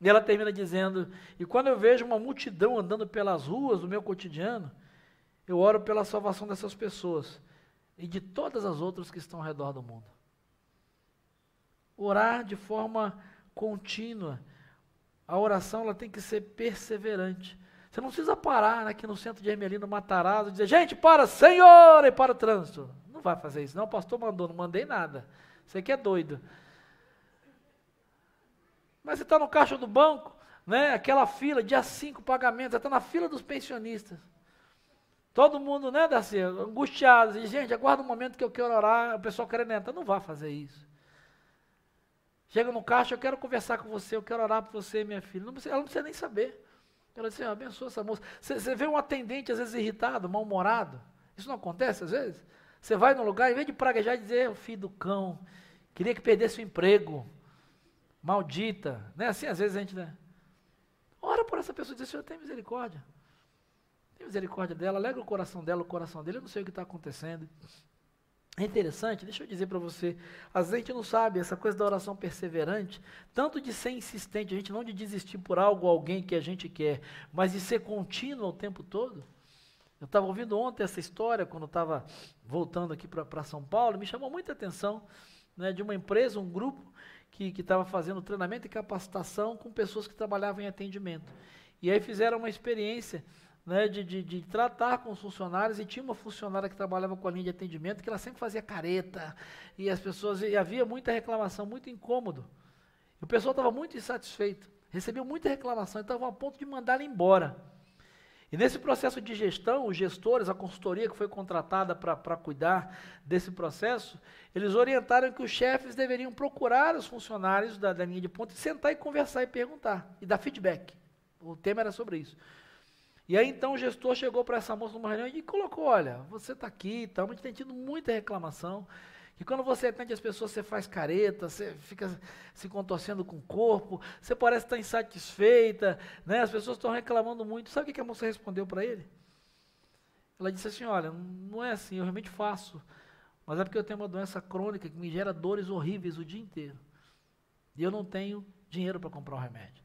E ela termina dizendo: E quando eu vejo uma multidão andando pelas ruas do meu cotidiano, eu oro pela salvação dessas pessoas e de todas as outras que estão ao redor do mundo. Orar de forma contínua a oração ela tem que ser perseverante. Você não precisa parar aqui no centro de Ermelino Matarazzo e dizer, gente, para, Senhor, e para o trânsito. Não vai fazer isso. Não, o pastor mandou, não mandei nada. Você que é doido. Mas você está no caixa do banco, né? Aquela fila, dia 5, pagamento, você está na fila dos pensionistas. Todo mundo, né, Darcy, angustiado. E, gente, aguarda um momento que eu quero orar, o pessoal querendo entrar. Não vá fazer isso. Chega no caixa, eu quero conversar com você, eu quero orar por você, minha filha. Não precisa, ela não precisa nem saber. Ela diz assim, abençoa essa moça. Você vê um atendente, às vezes, irritado, mal-humorado. Isso não acontece, às vezes? Você vai no lugar, em vez de praguejar e dizer, o filho do cão, queria que perdesse o emprego, maldita. Né? Assim, às vezes, a gente... Né? Ora por essa pessoa e diz, Senhor, tem misericórdia. Tem misericórdia dela, alegra o coração dela, o coração dele, eu não sei o que está acontecendo. É interessante, deixa eu dizer para você, às vezes a gente não sabe essa coisa da oração perseverante, tanto de ser insistente, a gente não de desistir por algo ou alguém que a gente quer, mas de ser contínuo o tempo todo. Eu estava ouvindo ontem essa história, quando estava voltando aqui para São Paulo, me chamou muita atenção né, de uma empresa, um grupo, que estava fazendo treinamento e capacitação com pessoas que trabalhavam em atendimento. E aí fizeram uma experiência né, de, de, de, tratar com os funcionários, e tinha uma funcionária que trabalhava com a linha de atendimento, que ela sempre fazia careta, e as pessoas, e havia muita reclamação, muito incômodo. E o pessoal estava muito insatisfeito, recebeu muita reclamação, e estavam a ponto de mandar ela embora. E nesse processo de gestão, os gestores, a consultoria que foi contratada para cuidar desse processo, eles orientaram que os chefes deveriam procurar os funcionários da, da linha de ponta e sentar e conversar e perguntar, e dar feedback. O tema era sobre isso. E aí então o gestor chegou para essa moça numa reunião e colocou, olha, você está aqui, tá, a gente tem tido muita reclamação, que quando você atende as pessoas, você faz careta, você fica se contorcendo com o corpo, você parece estar insatisfeita, né? as pessoas estão reclamando muito. Sabe o que a moça respondeu para ele? Ela disse assim, olha, não é assim, eu realmente faço Mas é porque eu tenho uma doença crônica que me gera dores horríveis o dia inteiro. E eu não tenho dinheiro para comprar o remédio.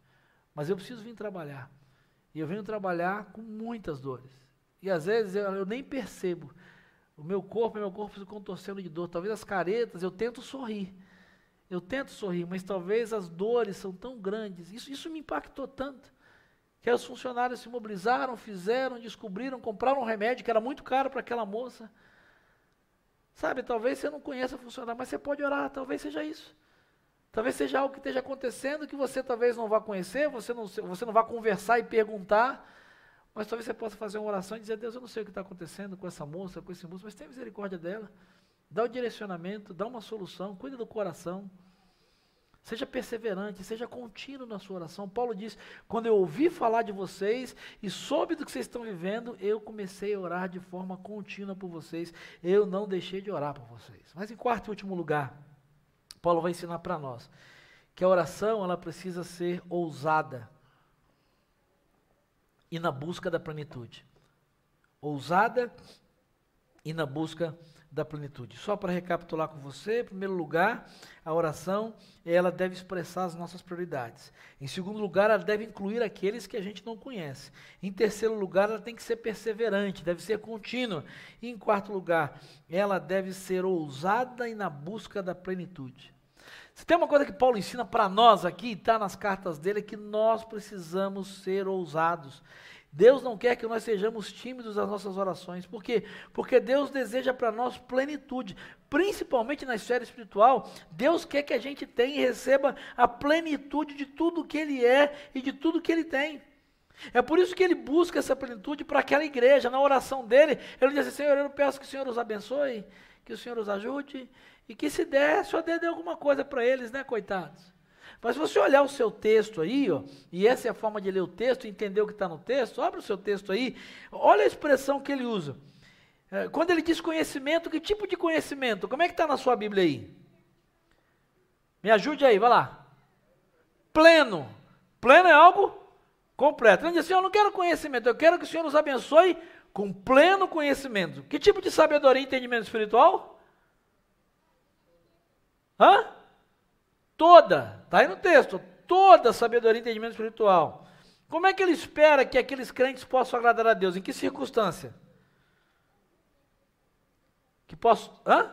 Mas eu preciso vir trabalhar. Eu venho trabalhar com muitas dores. E às vezes eu, eu nem percebo. O meu corpo, meu corpo se contorcendo de dor. Talvez as caretas, eu tento sorrir. Eu tento sorrir, mas talvez as dores são tão grandes. Isso, isso me impactou tanto. Que os funcionários se mobilizaram, fizeram, descobriram, compraram um remédio que era muito caro para aquela moça. Sabe, talvez você não conheça funcionário, mas você pode orar, talvez seja isso. Talvez seja algo que esteja acontecendo que você talvez não vá conhecer, você não, você não vá conversar e perguntar, mas talvez você possa fazer uma oração e dizer, Deus, eu não sei o que está acontecendo com essa moça, com esse moço, mas tenha misericórdia dela. Dá o direcionamento, dá uma solução, cuida do coração. Seja perseverante, seja contínuo na sua oração. Paulo diz: quando eu ouvi falar de vocês e soube do que vocês estão vivendo, eu comecei a orar de forma contínua por vocês. Eu não deixei de orar por vocês. Mas em quarto e último lugar, Paulo vai ensinar para nós que a oração ela precisa ser ousada e na busca da plenitude. Ousada e na busca da plenitude. Só para recapitular com você, em primeiro lugar, a oração, ela deve expressar as nossas prioridades. Em segundo lugar, ela deve incluir aqueles que a gente não conhece. Em terceiro lugar, ela tem que ser perseverante, deve ser contínua. E em quarto lugar, ela deve ser ousada e na busca da plenitude. Se tem uma coisa que Paulo ensina para nós aqui, está nas cartas dele, é que nós precisamos ser ousados. Deus não quer que nós sejamos tímidos nas nossas orações. Por quê? Porque Deus deseja para nós plenitude. Principalmente na esfera espiritual, Deus quer que a gente tenha e receba a plenitude de tudo que Ele é e de tudo que Ele tem. É por isso que ele busca essa plenitude para aquela igreja. Na oração dele, ele diz assim: Senhor, eu peço que o Senhor os abençoe, que o Senhor os ajude, e que se der, só dê, dê alguma coisa para eles, né, coitados? Mas se você olhar o seu texto aí, ó, e essa é a forma de ler o texto, entender o que está no texto, abre o seu texto aí, olha a expressão que ele usa. É, quando ele diz conhecimento, que tipo de conhecimento? Como é que está na sua Bíblia aí? Me ajude aí, vai lá. Pleno. Pleno é algo completo. Ele diz assim: Eu não quero conhecimento, eu quero que o Senhor nos abençoe com pleno conhecimento. Que tipo de sabedoria e entendimento espiritual? Hã? Toda, está aí no texto, toda sabedoria e entendimento espiritual. Como é que ele espera que aqueles crentes possam agradar a Deus? Em que circunstância? Que possam. Hã?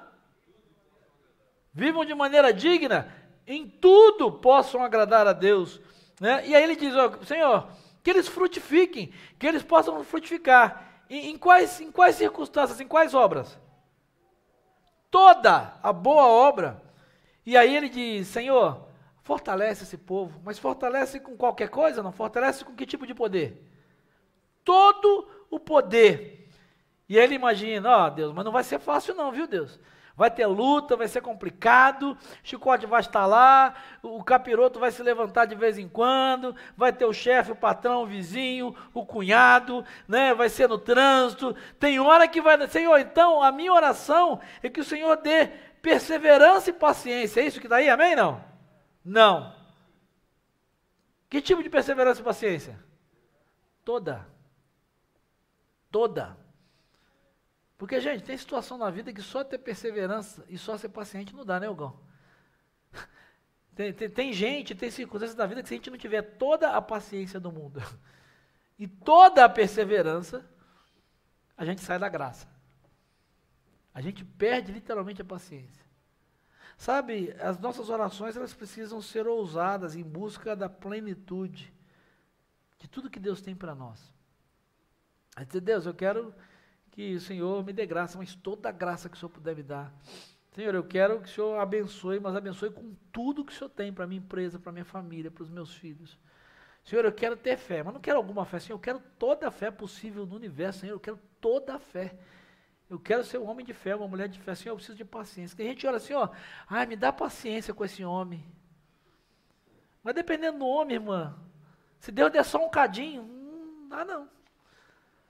Vivam de maneira digna, em tudo possam agradar a Deus. Né? E aí ele diz: ó, Senhor, que eles frutifiquem, que eles possam frutificar. Em, quais, em quais circunstâncias, em quais obras? Toda a boa obra e aí ele diz: Senhor, fortalece esse povo, mas fortalece com qualquer coisa? Não fortalece com que tipo de poder? Todo o poder. E ele imagina: Ó oh, Deus, mas não vai ser fácil, não, viu, Deus? Vai ter luta, vai ser complicado, chicote vai estar lá, o capiroto vai se levantar de vez em quando, vai ter o chefe, o patrão, o vizinho, o cunhado, né? vai ser no trânsito. Tem hora que vai. Senhor, então a minha oração é que o Senhor dê perseverança e paciência. É isso que está aí, amém? Não? Não. Que tipo de perseverança e paciência? Toda. Toda. Porque, gente, tem situação na vida que só ter perseverança e só ser paciente não dá, né, Ogão? [laughs] Tem, tem, tem, gente, tem circunstâncias da vida que se a gente não tiver toda a paciência do mundo [laughs] e toda a perseverança, a gente sai da graça. A gente perde literalmente a paciência. Sabe, as nossas orações elas precisam ser ousadas em busca da plenitude de tudo que Deus tem para nós. A dizer, Deus, eu quero que o Senhor me dê graça, mas toda a graça que o Senhor puder me dar. Senhor, eu quero que o Senhor abençoe, mas abençoe com tudo que o Senhor tem para minha empresa, para minha família, para os meus filhos. Senhor, eu quero ter fé, mas não quero alguma fé, Senhor, eu quero toda a fé possível no universo, Senhor, eu quero toda a fé. Eu quero ser um homem de fé, uma mulher de fé. Senhor, eu preciso de paciência. Tem gente que olha assim, ó, ai, me dá paciência com esse homem. Mas dependendo do homem, irmã, se Deus der só um cadinho, não dá não.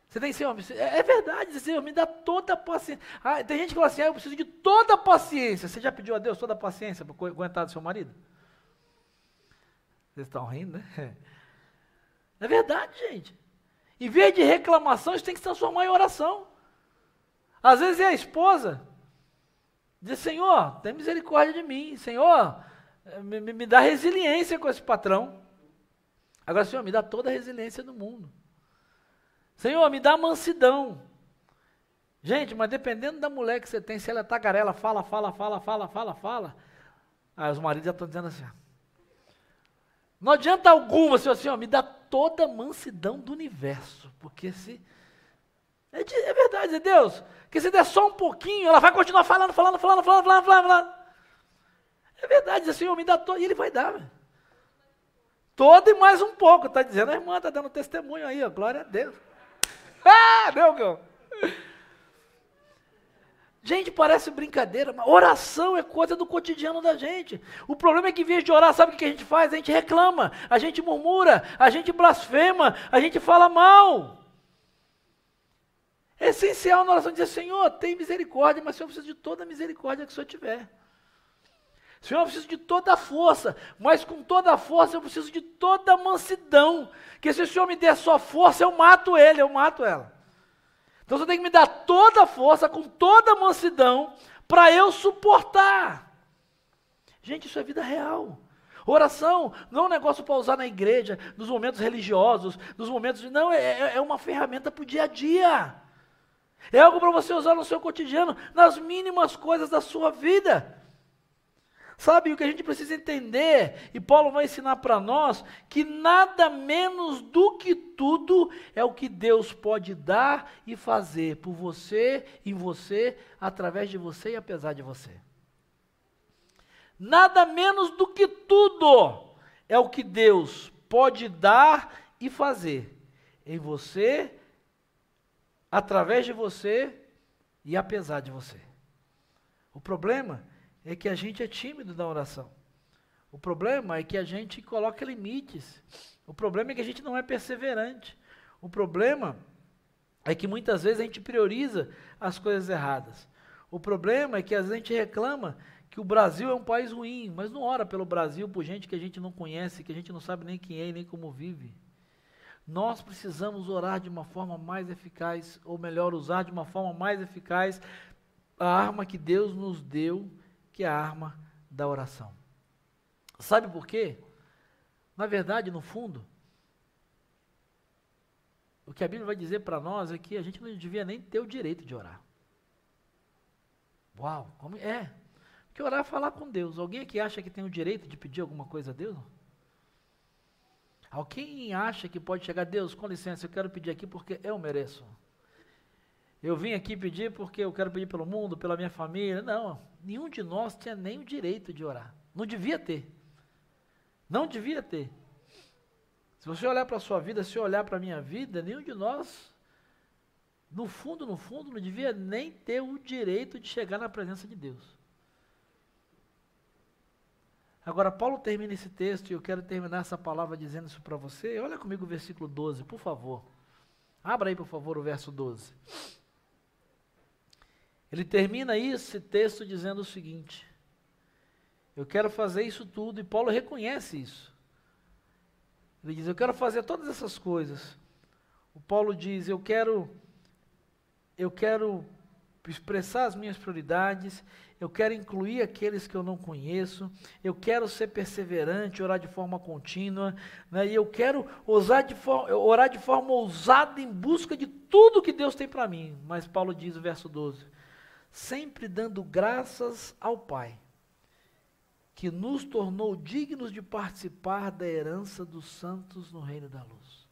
Você tem Senhor, é, é verdade, Senhor, me dá toda a paciência. Ah, tem gente que fala assim, ah, eu preciso de toda a paciência. Você já pediu a Deus toda a paciência para aguentar do seu marido? Vocês estão rindo, né? [laughs] É verdade, gente. Em vez de reclamação, isso tem que se transformar em oração. Às vezes é a esposa Dizer, Senhor, tem misericórdia de mim. Senhor, me, me, dá resiliência com esse patrão. Agora, Senhor, me dá toda a resiliência do mundo. Senhor, me dá mansidão. Gente, mas dependendo da mulher que você tem, se ela é tagarela, fala, fala, fala, fala, fala, fala. Aí os maridos já estão dizendo assim. Não adianta alguma, Senhor, ó, me dá toda a mansidão do universo. Porque se. É, de, é verdade, é Deus. Que se der só um pouquinho, ela vai continuar falando, falando, falando, falando, falando, falando. falando. É verdade, diz Senhor, me dá todo. E ele vai dar. Todo e mais um pouco, está dizendo. A irmã está dando testemunho aí, ó. Glória a Deus. [laughs] Ah, meu Deus. Gente, parece brincadeira, mas oração é coisa do cotidiano da gente. O problema é que, em vez de orar, sabe o que a gente faz? A gente reclama, a gente murmura, a gente blasfema, a gente fala mal. É essencial na oração dizer: Senhor, tem misericórdia, mas Senhor, eu preciso de toda a misericórdia que o Senhor tiver. Senhor, eu preciso de toda a força, mas com toda a força eu preciso de toda a mansidão. Que se o Senhor me der só força, eu mato ele, eu mato ela. Então você tem que me dar toda a força, com toda a mansidão, para eu suportar. Gente, isso é vida real. Oração não é um negócio para usar na igreja, nos momentos religiosos, nos momentos. Não, é, é, é uma ferramenta para o dia a dia. É algo para você usar no seu cotidiano, nas mínimas coisas da sua vida. Sabe o que a gente precisa entender, e Paulo vai ensinar para nós, que nada menos do que tudo é o que Deus pode dar e fazer por você, em você, através de você e apesar de você. Nada menos do que tudo é o que Deus pode dar e fazer em você, através de você e apesar de você. O problema é que a gente é tímido na oração. O problema é que a gente coloca limites. O problema é que a gente não é perseverante. O problema é que muitas vezes a gente prioriza as coisas erradas. O problema é que às vezes a gente reclama que o Brasil é um país ruim, mas não ora pelo Brasil por gente que a gente não conhece, que a gente não sabe nem quem é e nem como vive. Nós precisamos orar de uma forma mais eficaz, ou melhor, usar de uma forma mais eficaz a arma que Deus nos deu que é a arma da oração. Sabe por quê? Na verdade, no fundo, o que a Bíblia vai dizer para nós é que a gente não devia nem ter o direito de orar. Uau, como é? Porque orar é falar com Deus. Alguém aqui acha que tem o direito de pedir alguma coisa a Deus? Alguém acha que pode chegar, Deus, com licença, eu quero pedir aqui porque eu mereço. Eu vim aqui pedir porque eu quero pedir pelo mundo, pela minha família. Não, nenhum de nós tinha nem o direito de orar. Não devia ter. Não devia ter. Se você olhar para a sua vida, se olhar para a minha vida, nenhum de nós, no fundo, no fundo, não devia nem ter o direito de chegar na presença de Deus. Agora, Paulo termina esse texto e eu quero terminar essa palavra dizendo isso para você. Olha comigo o versículo 12, por favor. Abra aí, por favor, o verso 12. Ele termina esse texto dizendo o seguinte: Eu quero fazer isso tudo, e Paulo reconhece isso. Ele diz: Eu quero fazer todas essas coisas. O Paulo diz: Eu quero, eu quero expressar as minhas prioridades, eu quero incluir aqueles que eu não conheço, eu quero ser perseverante, orar de forma contínua, né, e eu quero ousar de orar de forma ousada em busca de tudo que Deus tem para mim. Mas Paulo diz, verso 12: sempre dando graças ao Pai, que nos tornou dignos de participar da herança dos santos no reino da luz.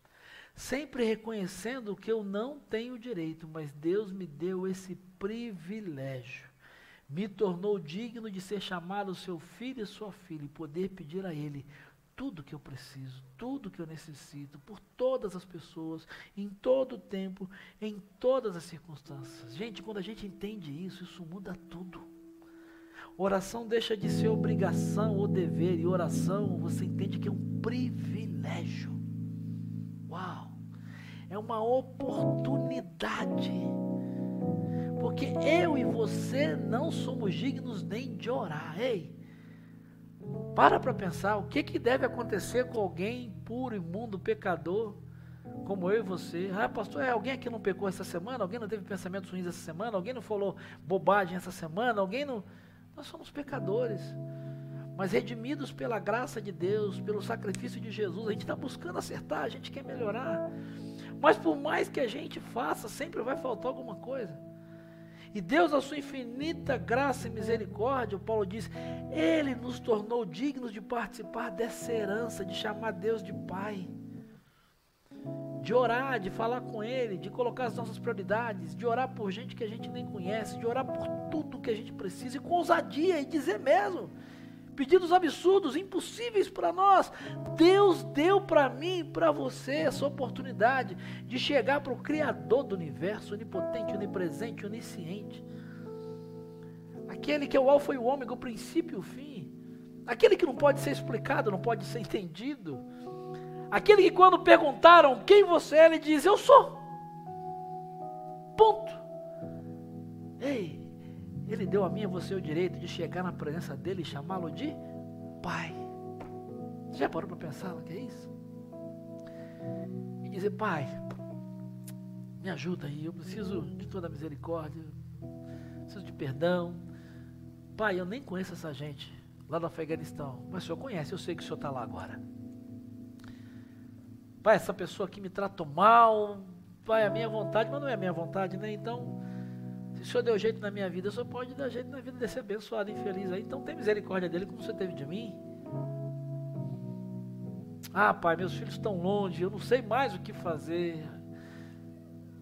Sempre reconhecendo que eu não tenho direito, mas Deus me deu esse privilégio. Me tornou digno de ser chamado seu filho e sua filha e poder pedir a Ele tudo que eu preciso, tudo que eu necessito, por todas as pessoas, em todo o tempo, em todas as circunstâncias. Gente, quando a gente entende isso, isso muda tudo. Oração deixa de ser obrigação ou dever, e oração você entende que é um privilégio. Uau! É uma oportunidade. Porque eu e você não somos dignos nem de orar. Ei, para para pensar, o que, que deve acontecer com alguém puro, imundo, pecador, como eu e você. Ah, pastor, é, alguém aqui não pecou essa semana? Alguém não teve pensamentos ruins essa semana? Alguém não falou bobagem essa semana? Alguém não. Nós somos pecadores. Mas redimidos pela graça de Deus, pelo sacrifício de Jesus, a gente está buscando acertar, a gente quer melhorar. Mas por mais que a gente faça, sempre vai faltar alguma coisa. E Deus, a sua infinita graça e misericórdia, o Paulo diz, Ele nos tornou dignos de participar dessa herança, de chamar Deus de Pai. De orar, de falar com Ele, de colocar as nossas prioridades, de orar por gente que a gente nem conhece, de orar por tudo que a gente precisa, e com ousadia, e dizer mesmo, pedidos absurdos, impossíveis para nós. Deus deu para mim e para você essa oportunidade de chegar para o Criador do universo, onipotente, onipresente, onisciente. Aquele que é o Alfa e o Ômega, o princípio e o fim. Aquele que não pode ser explicado, não pode ser entendido. Aquele que, quando perguntaram quem você é, ele diz: Eu sou. Ponto. Ei, ele deu a mim e você o direito de chegar na presença dele e chamá-lo de Pai. Você já parou para pensar no que é isso? E dizer, Pai, me ajuda aí, eu preciso de toda a misericórdia, preciso de perdão. Pai, eu nem conheço essa gente lá do Afeganistão, mas o Senhor conhece, eu sei que o Senhor está lá agora. Pai, essa pessoa aqui me tratou mal, Pai, é a minha vontade, mas não é a minha vontade, né? Então, o Senhor deu jeito na minha vida, o Senhor pode dar jeito na vida desse abençoado infeliz aí. Então tem misericórdia dele como você teve de mim. Ah, pai, meus filhos estão longe, eu não sei mais o que fazer.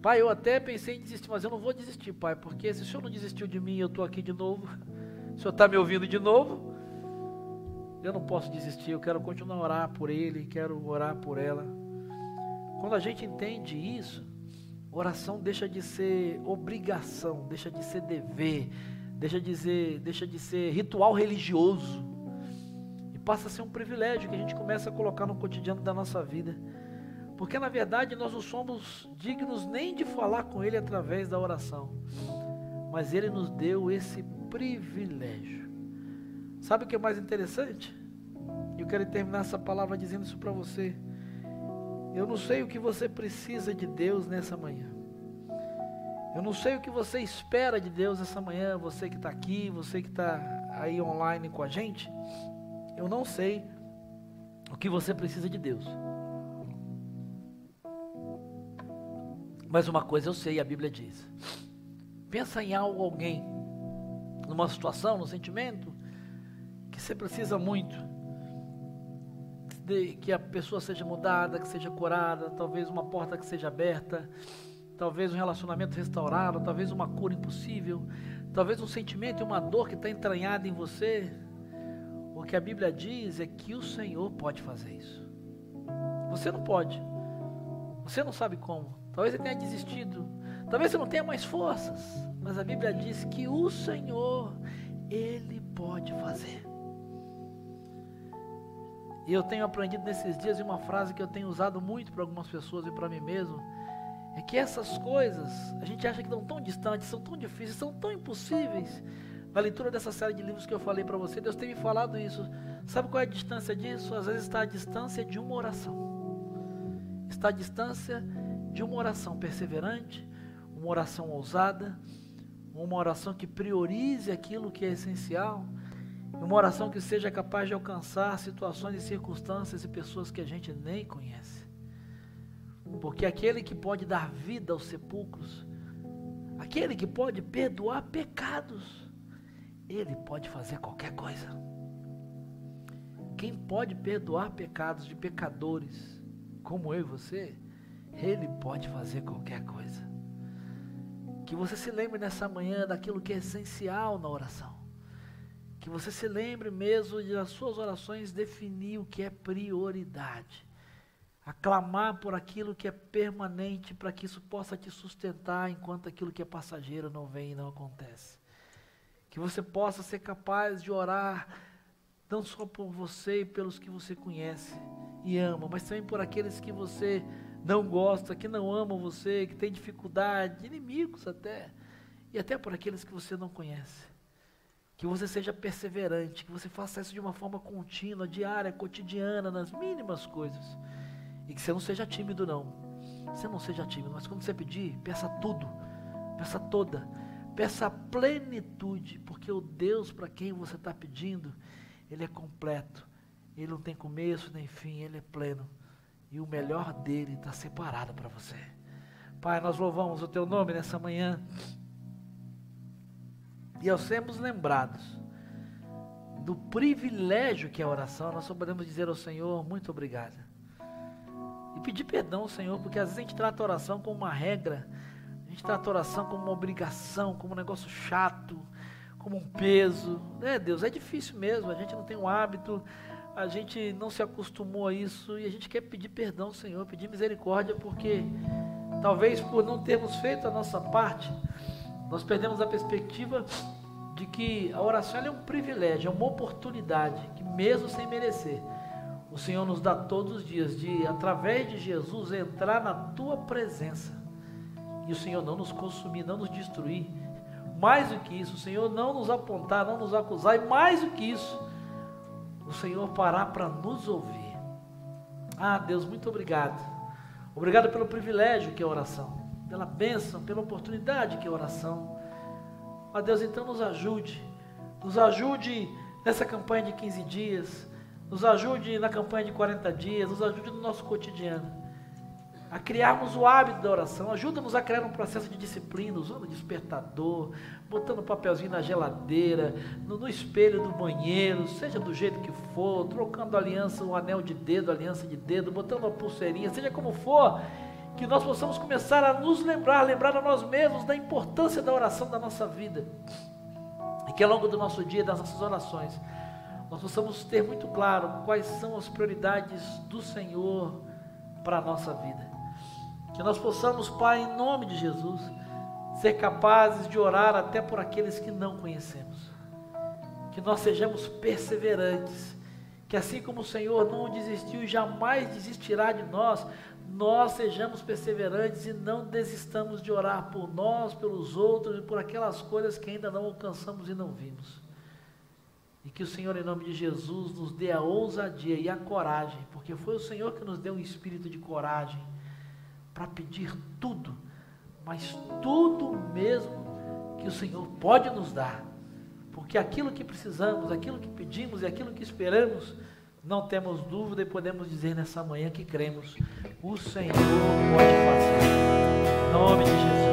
Pai, eu até pensei em desistir, mas eu não vou desistir, pai, porque se o Senhor não desistiu de mim, eu estou aqui de novo. O Senhor está me ouvindo de novo. Eu não posso desistir, eu quero continuar a orar por ele, quero orar por ela. Quando a gente entende isso, Oração deixa de ser obrigação, deixa de ser dever, deixa de ser, deixa de ser ritual religioso e passa a ser um privilégio que a gente começa a colocar no cotidiano da nossa vida. Porque na verdade nós não somos dignos nem de falar com Ele através da oração, mas Ele nos deu esse privilégio. Sabe o que é mais interessante? Eu quero terminar essa palavra dizendo isso para você. Eu não sei o que você precisa de Deus nessa manhã. Eu não sei o que você espera de Deus essa manhã, você que está aqui, você que está aí online com a gente. Eu não sei o que você precisa de Deus. Mas uma coisa eu sei, a Bíblia diz. Pensa em algo, alguém, numa situação, num sentimento, que você precisa muito que a pessoa seja mudada, que seja curada, talvez uma porta que seja aberta, talvez um relacionamento restaurado, talvez uma cura impossível, talvez um sentimento e uma dor que está entranhada em você. O que a Bíblia diz é que o Senhor pode fazer isso. Você não pode. Você não sabe como. Talvez você tenha desistido. Talvez você não tenha mais forças. Mas a Bíblia diz que o Senhor, Ele pode fazer. E eu tenho aprendido nesses dias uma frase que eu tenho usado muito para algumas pessoas e para mim mesmo. É que essas coisas, a gente acha que estão tão distantes, são tão difíceis, são tão impossíveis. Na leitura dessa série de livros que eu falei para você, Deus tem me falado isso. Sabe qual é a distância disso? Às vezes está a distância de uma oração. Está a distância de uma oração perseverante, uma oração ousada, uma oração que priorize aquilo que é essencial uma oração que seja capaz de alcançar situações e circunstâncias e pessoas que a gente nem conhece. Porque aquele que pode dar vida aos sepulcros, aquele que pode perdoar pecados, ele pode fazer qualquer coisa. Quem pode perdoar pecados de pecadores, como eu e você, ele pode fazer qualquer coisa. Que você se lembre nessa manhã daquilo que é essencial na oração. Que você se lembre mesmo de nas suas orações definir o que é prioridade. Aclamar por aquilo que é permanente para que isso possa te sustentar enquanto aquilo que é passageiro não vem e não acontece. Que você possa ser capaz de orar não só por você e pelos que você conhece e ama, mas também por aqueles que você não gosta, que não amam você, que tem dificuldade, inimigos até, e até por aqueles que você não conhece. Que você seja perseverante, que você faça isso de uma forma contínua, diária, cotidiana, nas mínimas coisas. E que você não seja tímido, não. Você não seja tímido, mas quando você pedir, peça tudo, peça toda, peça plenitude, porque o Deus para quem você está pedindo, Ele é completo, Ele não tem começo nem fim, Ele é pleno, e o melhor dele está separado para você. Pai, nós louvamos o Teu nome nessa manhã, e ao sermos lembrados do privilégio que é a oração, nós só podemos dizer ao Senhor, muito obrigado e pedir perdão ao Senhor, porque às vezes a gente trata a oração como uma regra, a gente trata a oração como uma obrigação, como um negócio chato, como um peso. É, Deus, é difícil mesmo, a gente não tem um hábito, a gente não se acostumou a isso e a gente quer pedir perdão ao Senhor, pedir misericórdia, porque talvez por não termos feito a nossa parte, nós perdemos a perspectiva de que a oração é um privilégio, é uma oportunidade que mesmo sem merecer, o Senhor nos dá todos os dias de, através de Jesus, entrar na tua presença. E o Senhor não nos consumir, não nos destruir. Mais do que isso, o Senhor não nos apontar, não nos acusar. E mais do que isso, o Senhor parar para nos ouvir. Ah, Deus, muito obrigado. Obrigado pelo privilégio que é a oração, pela bênção, pela oportunidade que é a oração. Ah, Deus, então nos ajude. Nos ajude nessa campanha de 15 dias nos ajude na campanha de 40 dias, nos ajude no nosso cotidiano. A criarmos o hábito da oração, ajuda-nos a criar um processo de disciplina, usando despertador, botando papelzinho na geladeira, no, no, espelho do banheiro, seja do jeito que for, trocando aliança, um anel de dedo, aliança de dedo, botando uma pulseirinha, seja como for, que nós possamos começar a nos lembrar, lembrar a nós mesmos da importância da oração da nossa vida. E que ao longo do nosso dia, das nossas orações, nós possamos ter muito claro quais são as prioridades do Senhor para a nossa vida. Que nós possamos, Pai, em nome de Jesus, ser capazes de orar até por aqueles que não conhecemos. Que nós sejamos perseverantes. Que assim como o Senhor não desistiu e jamais desistirá de nós, nós sejamos perseverantes e não desistamos de orar por nós, pelos outros e por aquelas coisas que ainda não alcançamos e não vimos. E que o Senhor, em nome de Jesus, nos dê a ousadia e a coragem, porque foi o Senhor que nos deu um espírito de coragem para pedir tudo, mas tudo mesmo que o Senhor pode nos dar. Porque aquilo que precisamos, aquilo que pedimos e aquilo que esperamos, não temos dúvida e podemos dizer nessa manhã que cremos: o Senhor pode fazer. Em nome de Jesus.